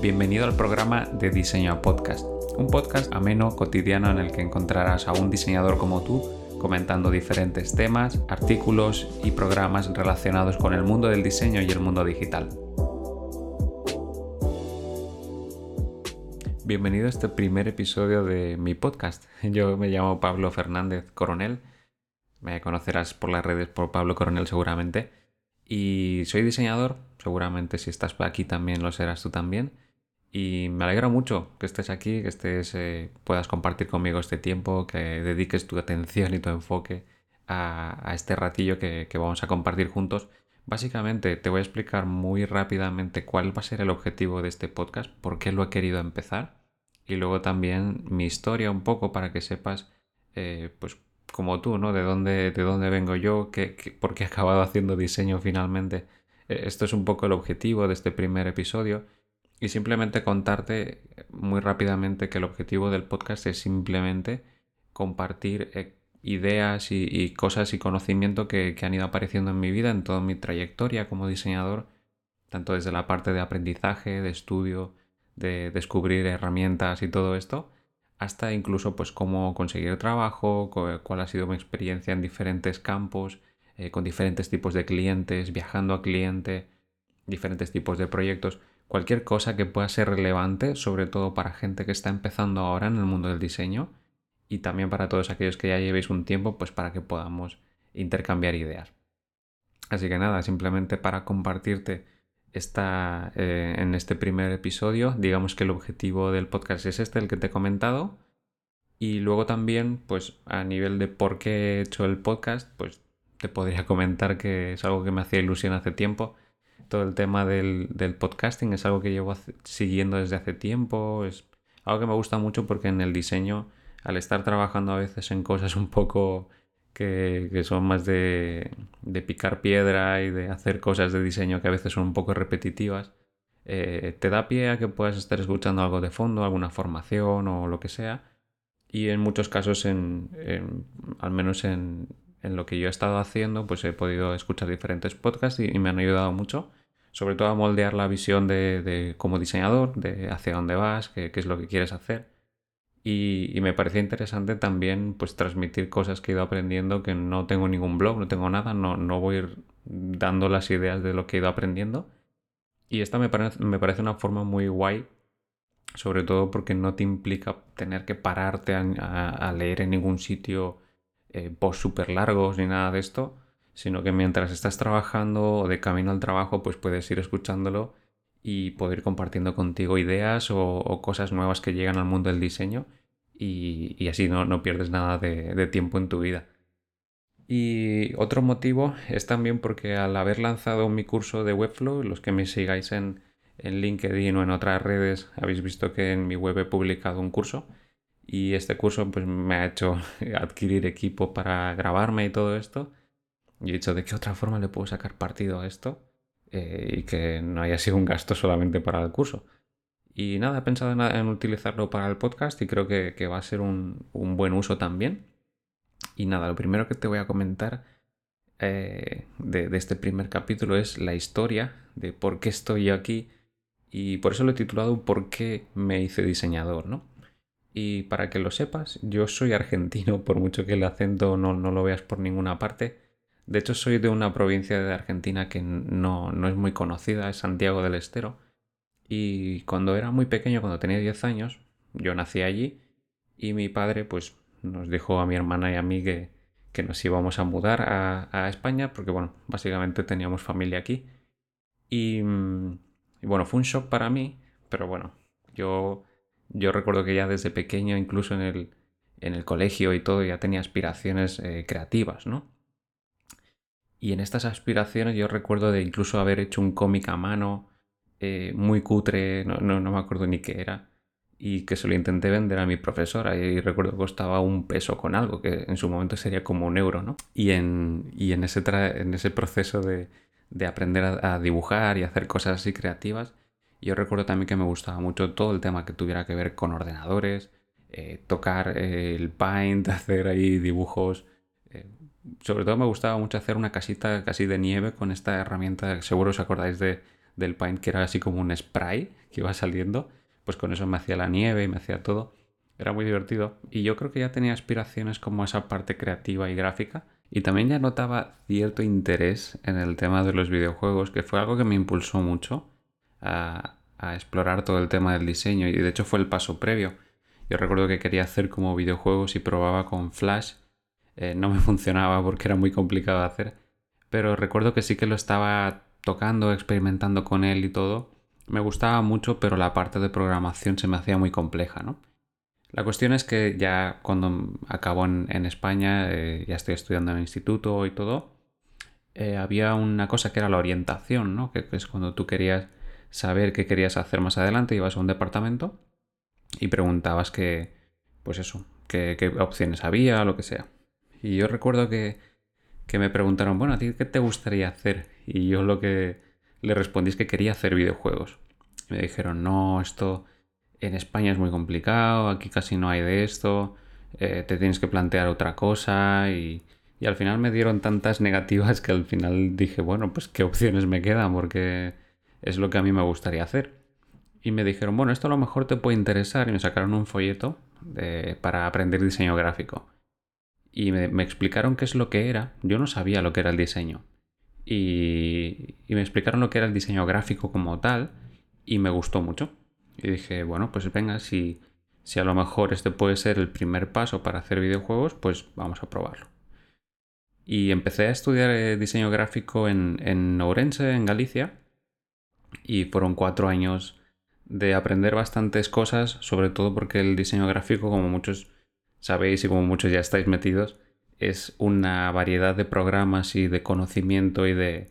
Bienvenido al programa de Diseño a Podcast, un podcast ameno, cotidiano en el que encontrarás a un diseñador como tú comentando diferentes temas, artículos y programas relacionados con el mundo del diseño y el mundo digital. Bienvenido a este primer episodio de mi podcast. Yo me llamo Pablo Fernández Coronel. Me conocerás por las redes por Pablo Coronel seguramente. Y soy diseñador, seguramente si estás aquí también lo serás tú también. Y me alegra mucho que estés aquí, que estés, eh, puedas compartir conmigo este tiempo, que dediques tu atención y tu enfoque a, este ratillo que, vamos a compartir juntos. Básicamente te voy a explicar muy rápidamente cuál va a ser el objetivo de este podcast, por qué lo he querido empezar y luego también mi historia un poco para que sepas, eh, pues como tú, ¿no? De dónde, de dónde vengo yo, qué, por qué he acabado haciendo diseño finalmente. Eh, esto es un poco el objetivo de este primer episodio y simplemente contarte muy rápidamente que el objetivo del podcast es simplemente compartir eh, ideas y, cosas y conocimiento que, han ido apareciendo en mi vida, en toda mi trayectoria como diseñador, tanto desde la parte de aprendizaje, de estudio, de descubrir herramientas y todo esto, hasta incluso pues cómo conseguir trabajo, cuál ha sido mi experiencia en diferentes campos, eh, con diferentes tipos de clientes, viajando a cliente, diferentes tipos de proyectos cualquier cosa que pueda ser relevante, sobre todo para gente que está empezando ahora en el mundo del diseño y también para todos aquellos que ya llevéis un tiempo, pues para que podamos intercambiar ideas. Así que nada, simplemente para compartirte esta, eh, en este primer episodio, digamos que el objetivo del podcast es este, el que te he comentado. Y luego también, pues a nivel de por qué he hecho el podcast, pues te podría comentar que es algo que me hacía ilusión hace tiempo todo el tema del, podcasting es algo que llevo siguiendo desde hace tiempo, es algo que me gusta mucho porque en el diseño, al estar trabajando a veces en cosas un poco que, son más de, picar piedra y de hacer cosas de diseño que a veces son un poco repetitivas, eh, te da pie a que puedas estar escuchando algo de fondo, alguna formación o lo que sea. Y en muchos casos, en, al menos en, lo que yo he estado haciendo, pues he podido escuchar diferentes podcasts y me han ayudado mucho sobre todo a moldear la visión de, como diseñador, de hacia dónde vas, qué, es lo que quieres hacer. Y, me parecía interesante también pues transmitir cosas que he ido aprendiendo, que no tengo ningún blog, no tengo nada, no, no voy dando las ideas de lo que he ido aprendiendo. Y esta me parece, me parece una forma muy guay, sobre todo porque no te implica tener que pararte a, leer en ningún sitio eh, posts súper largos ni nada de esto, sino que mientras estás trabajando o de camino al trabajo, pues puedes ir escuchándolo y poder ir compartiendo contigo ideas o, cosas nuevas que llegan al mundo del diseño y, así no, pierdes nada de, tiempo en tu vida. Y otro motivo es también porque al haber lanzado mi curso de Webflow, los que me sigáis en, en LinkedIn o en otras redes, habéis visto que en mi web he publicado un curso y este curso pues me ha hecho adquirir equipo para grabarme y todo esto y he dicho, ¿de qué otra forma le puedo sacar partido a esto? Eh, y que no haya sido un gasto solamente para el curso. Y nada, he pensado en, utilizarlo para el podcast y creo que, va a ser un, buen uso también. Y nada, lo primero que te voy a comentar eh, de, este primer capítulo es la historia de por qué estoy aquí y por eso lo he titulado ¿Por qué me hice diseñador? ¿no? Y para que lo sepas, yo soy argentino, por mucho que el acento no, no lo veas por ninguna parte. De hecho, soy de una provincia de Argentina que no, es muy conocida, es Santiago del Estero. Y cuando era muy pequeño, cuando tenía 10 años, yo nací allí y mi padre pues nos dijo a mi hermana y a mí que, nos íbamos a mudar a, España porque bueno, básicamente teníamos familia aquí. Y, bueno, fue un shock para mí, pero bueno, yo, yo recuerdo que ya desde pequeño, incluso en el, en el colegio y todo, ya tenía aspiraciones eh, creativas, ¿no? Y en estas aspiraciones yo recuerdo de incluso haber hecho un cómic a mano, eh, muy cutre, no, no, me acuerdo ni qué era, y que se lo intenté vender a mi profesora y recuerdo que costaba un peso con algo, que en su momento sería como un euro, ¿no? Y en, y en, ese, en ese proceso de, de aprender a, dibujar y hacer cosas así creativas, yo recuerdo también que me gustaba mucho todo el tema que tuviera que ver con ordenadores, eh, tocar el paint, hacer ahí dibujos sobre todo me gustaba mucho hacer una casita casi de nieve con esta herramienta, seguro os acordáis de, del Paint que era así como un spray que iba saliendo, pues con eso me hacía la nieve y me hacía todo. Era muy divertido y yo creo que ya tenía aspiraciones como esa parte creativa y gráfica y también ya notaba cierto interés en el tema de los videojuegos, que fue algo que me impulsó mucho a, explorar todo el tema del diseño y de hecho fue el paso previo. Yo recuerdo que quería hacer como videojuegos y probaba con Flash. Eh, no me funcionaba porque era muy complicado de hacer. Pero recuerdo que sí que lo estaba tocando, experimentando con él y todo. Me gustaba mucho, pero la parte de programación se me hacía muy compleja, ¿no? La cuestión es que ya cuando acabo en, España, eh, ya estoy estudiando en el instituto y todo, eh, había una cosa que era la orientación, ¿no? Que, es cuando tú querías saber qué querías hacer más adelante, ibas a un departamento y preguntabas qué, pues eso, qué opciones había, lo que sea. Y yo recuerdo que, que me preguntaron, bueno, ¿a ti qué te gustaría hacer? Y yo lo que le respondí es que quería hacer videojuegos. Y me dijeron, no, esto en España es muy complicado, aquí casi no hay de esto, eh, te tienes que plantear otra cosa y, y, al final me dieron tantas negativas que al final dije, bueno, pues qué opciones me quedan porque es lo que a mí me gustaría hacer. Y me dijeron, bueno, esto a lo mejor te puede interesar y me sacaron un folleto para aprender diseño gráfico. Y me, me, explicaron qué es lo que era. Yo no sabía lo que era el diseño. Y, y me explicaron lo que era el diseño gráfico como tal y me gustó mucho. Y dije, bueno, pues venga, si, si a lo mejor este puede ser el primer paso para hacer videojuegos, pues vamos a probarlo. Y empecé a estudiar eh, diseño gráfico en, en Ourense, en Galicia, y fueron cuatro años de aprender bastantes cosas, sobre todo porque el diseño gráfico, como muchos sabéis y como muchos ya estáis metidos, es una variedad de programas y de conocimiento y de.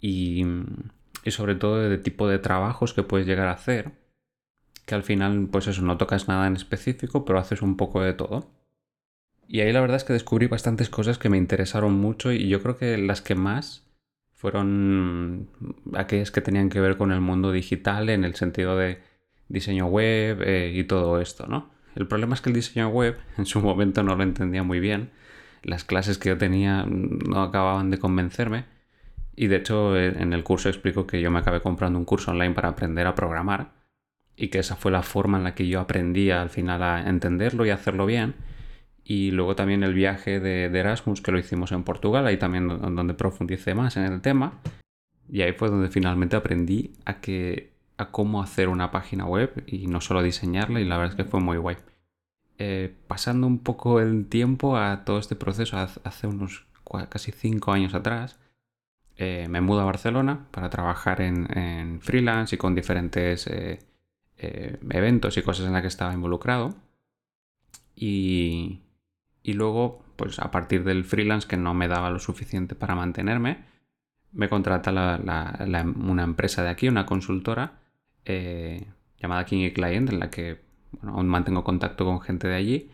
y, y sobre todo de tipo de trabajos que puedes llegar a hacer que al final, pues eso, no tocas nada en específico, pero haces un poco de todo. Y ahí la verdad es que descubrí bastantes cosas que me interesaron mucho y yo creo que las que más fueron aquellas que tenían que ver con el mundo digital en el sentido de diseño web eh, y todo esto, ¿no? El problema es que el diseño web en su momento no lo entendía muy bien. Las clases que yo tenía no acababan de convencerme. Y de hecho en el curso explico que yo me acabé comprando un curso online para aprender a programar y que esa fue la forma en la que yo aprendí al final a entenderlo y hacerlo bien. Y luego también el viaje de, Erasmus que lo hicimos en Portugal, ahí también donde profundicé más en el tema. Y ahí fue donde finalmente aprendí a, que, cómo hacer una página web y no solo diseñarla y la verdad es que fue muy guay. Eh, pasando un poco el tiempo a todo este proceso, hace unos casi cinco años atrás, eh, me mudo a Barcelona para trabajar en, freelance y con diferentes eh, eventos y cosas en las que estaba involucrado. Y, y luego, pues a partir del freelance que no me daba lo suficiente para mantenerme, me contrata una empresa de aquí, una consultora eh, llamada King Client, en la que aún mantengo contacto con gente de allí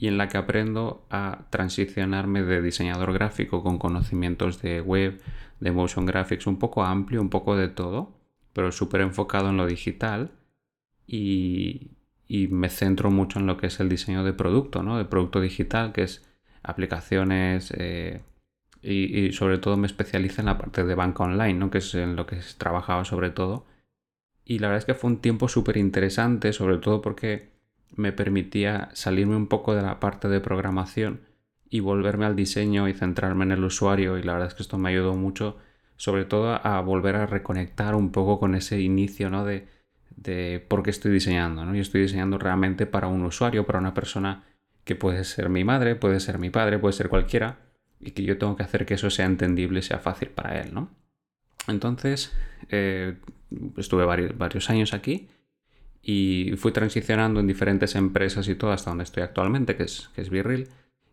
y en la que aprendo a transicionarme de diseñador gráfico con conocimientos de web, de motion graphics, un poco amplio, un poco de todo, pero súper enfocado en lo digital y, me centro mucho en lo que es el diseño de producto, ¿no? De producto digital, que es aplicaciones eh, y, sobre todo me especializo en la parte de banca online, ¿no? Que es en lo que he trabajado sobre todo. Y la verdad es que fue un tiempo súper interesante, sobre todo porque me permitía salirme un poco de la parte de programación y volverme al diseño y centrarme en el usuario y la verdad es que esto me ayudó mucho sobre todo a volver a reconectar un poco con ese inicio ¿no? de, de por qué estoy diseñando. ¿no? Yo estoy diseñando realmente para un usuario, para una persona que puede ser mi madre, puede ser mi padre, puede ser cualquiera, y que yo tengo que hacer que eso sea entendible sea fácil para él. ¿no? Entonces, eh, estuve varios, años aquí y fui transicionando en diferentes empresas y todo hasta donde estoy actualmente, que es, que es Virril,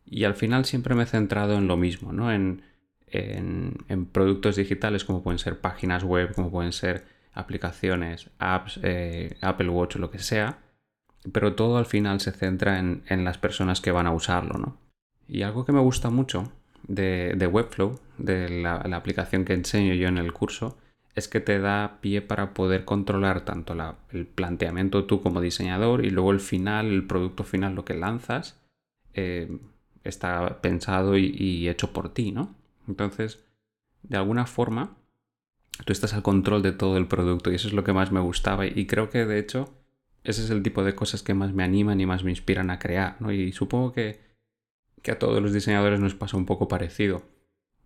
y al final siempre me he centrado en lo mismo, ¿no? en, en productos digitales como pueden ser páginas web, como pueden ser aplicaciones, apps, eh, Apple Watch o lo que sea, pero todo al final se centra en, las personas que van a usarlo, ¿no? Y algo que me gusta mucho de, Webflow, de la, aplicación que enseño yo en el curso, es que te da pie para poder controlar tanto el planteamiento tú como diseñador y luego el final, el producto final, lo que lanzas, eh, está pensado y, hecho por ti, ¿no? Entonces, de alguna forma, tú estás al control de todo el producto y eso es lo que más me gustaba y creo que de hecho ese es el tipo de cosas que más me animan y más me inspiran a crear, ¿no? Y supongo que a todos los diseñadores nos pasa un poco parecido.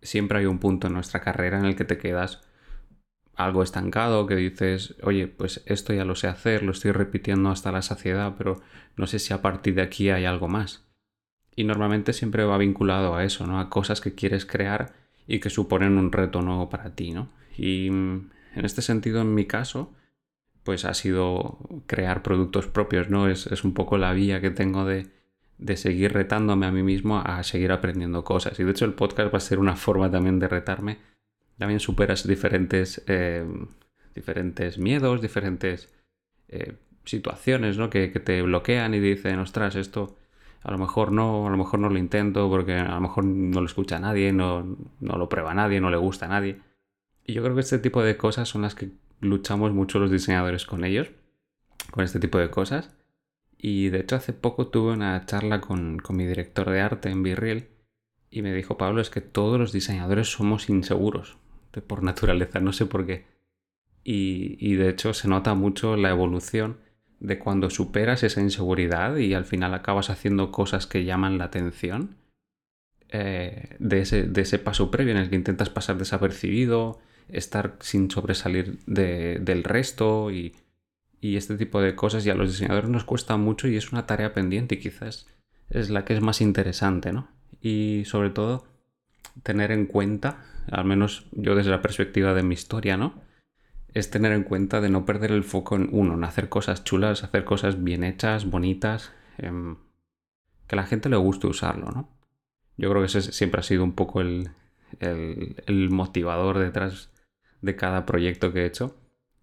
Siempre hay un punto en nuestra carrera en el que te quedas algo estancado, que dices, oye, pues esto ya lo sé hacer, lo estoy repitiendo hasta la saciedad, pero no sé si a partir de aquí hay algo más. Y normalmente siempre va vinculado a eso, ¿no? A cosas que quieres crear y que suponen un reto nuevo para ti, ¿no? Y mm, en este sentido, en mi caso, pues ha sido crear productos propios, ¿no? Es, un poco la vía que tengo de, de, seguir retándome a mí mismo a seguir aprendiendo cosas. Y de hecho el podcast va a ser una forma también de retarme. También superas diferentes, eh, diferentes miedos, diferentes eh, situaciones, ¿no? Que, te bloquean y dicen, ostras, esto a lo mejor no, a lo mejor no lo intento porque a lo mejor no lo escucha nadie, no, no lo prueba nadie, no le gusta a nadie. Y yo creo que este tipo de cosas son las que luchamos mucho los diseñadores con ellos, con este tipo de cosas. Y de hecho hace poco tuve una charla con, mi director de arte en Virreal y me dijo, Pablo, es que todos los diseñadores somos inseguros, por naturaleza, no sé por qué. Y, y de hecho se nota mucho la evolución de cuando superas esa inseguridad y al final acabas haciendo cosas que llaman la atención. Eh, de, ese, de, ese, paso previo en el que intentas pasar desapercibido, estar sin sobresalir del resto y, este tipo de cosas y a los diseñadores nos cuesta mucho y es una tarea pendiente y quizás es la que es más interesante, ¿no? Y sobre todo tener en cuenta, al menos yo desde la perspectiva de mi historia, ¿no? Es tener en cuenta de no perder el foco en uno, en hacer cosas chulas, hacer cosas bien hechas, bonitas, em, que a la gente le guste usarlo, ¿no? Yo creo que ese siempre ha sido un poco el, el motivador detrás de cada proyecto que he hecho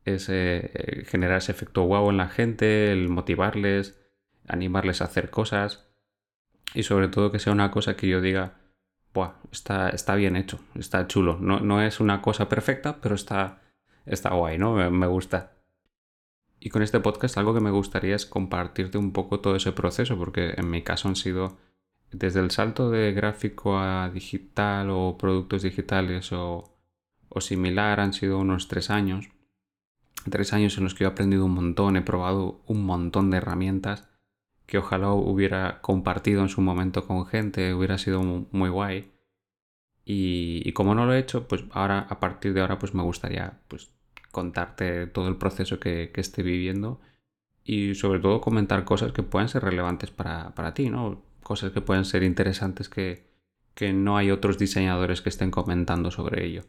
es eh, generar ese efecto wow en la gente, el motivarles, animarles a hacer cosas y sobre todo que sea una cosa que yo diga, Buah, está, está bien hecho, está chulo. No, no, es una cosa perfecta, pero está, está guay, ¿no? Me, gusta. Y con este podcast algo que me gustaría es compartirte un poco todo ese proceso, porque en mi caso han sido desde el salto de gráfico a digital o productos digitales o o similar han sido unos tres años. Tres años en los que he aprendido un montón, he probado un montón de herramientas que ojalá hubiera compartido en su momento con gente, hubiera sido muy guay. Y, como no lo he hecho, pues ahora, a partir de ahora, pues me gustaría pues, contarte todo el proceso que, que esté viviendo y sobre todo comentar cosas que puedan ser relevantes para, para ti, ¿no? Cosas que pueden ser interesantes que, que no hay otros diseñadores que estén comentando sobre ello.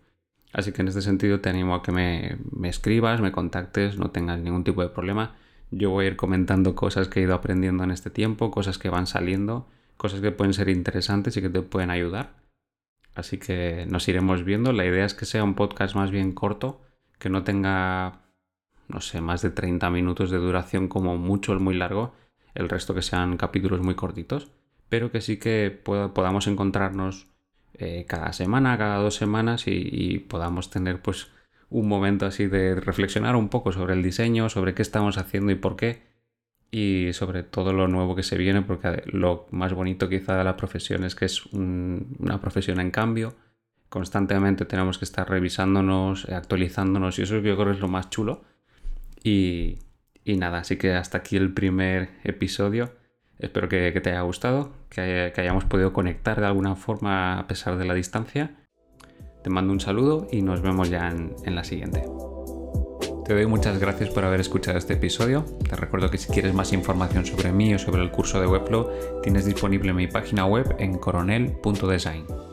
Así que en este sentido te animo a que me, escribas, me contactes, no tengas ningún tipo de problema. Yo voy a ir comentando cosas que he ido aprendiendo en este tiempo, cosas que van saliendo, cosas que pueden ser interesantes y que te pueden ayudar. Así que nos iremos viendo. La idea es que sea un podcast más bien corto, que no tenga, no sé, más de 30 minutos de duración como mucho el muy largo, el resto que sean capítulos muy cortitos, pero que sí que podamos encontrarnos eh, cada semana, cada dos semanas y, podamos tener pues un momento así de reflexionar un poco sobre el diseño, sobre qué estamos haciendo y por qué y sobre todo lo nuevo que se viene porque lo más bonito quizá de la profesión es que es una profesión en cambio. Constantemente tenemos que estar revisándonos, actualizándonos y eso yo creo es lo más chulo. Y nada, así que hasta aquí el primer episodio. Espero que, te haya gustado, que, hayamos podido conectar de alguna forma a pesar de la distancia. Te mando un saludo y nos vemos ya en, la siguiente. Te doy muchas gracias por haber escuchado este episodio. Te recuerdo que si quieres más información sobre mí o sobre el curso de Webflow, tienes disponible mi página web en coronel.design.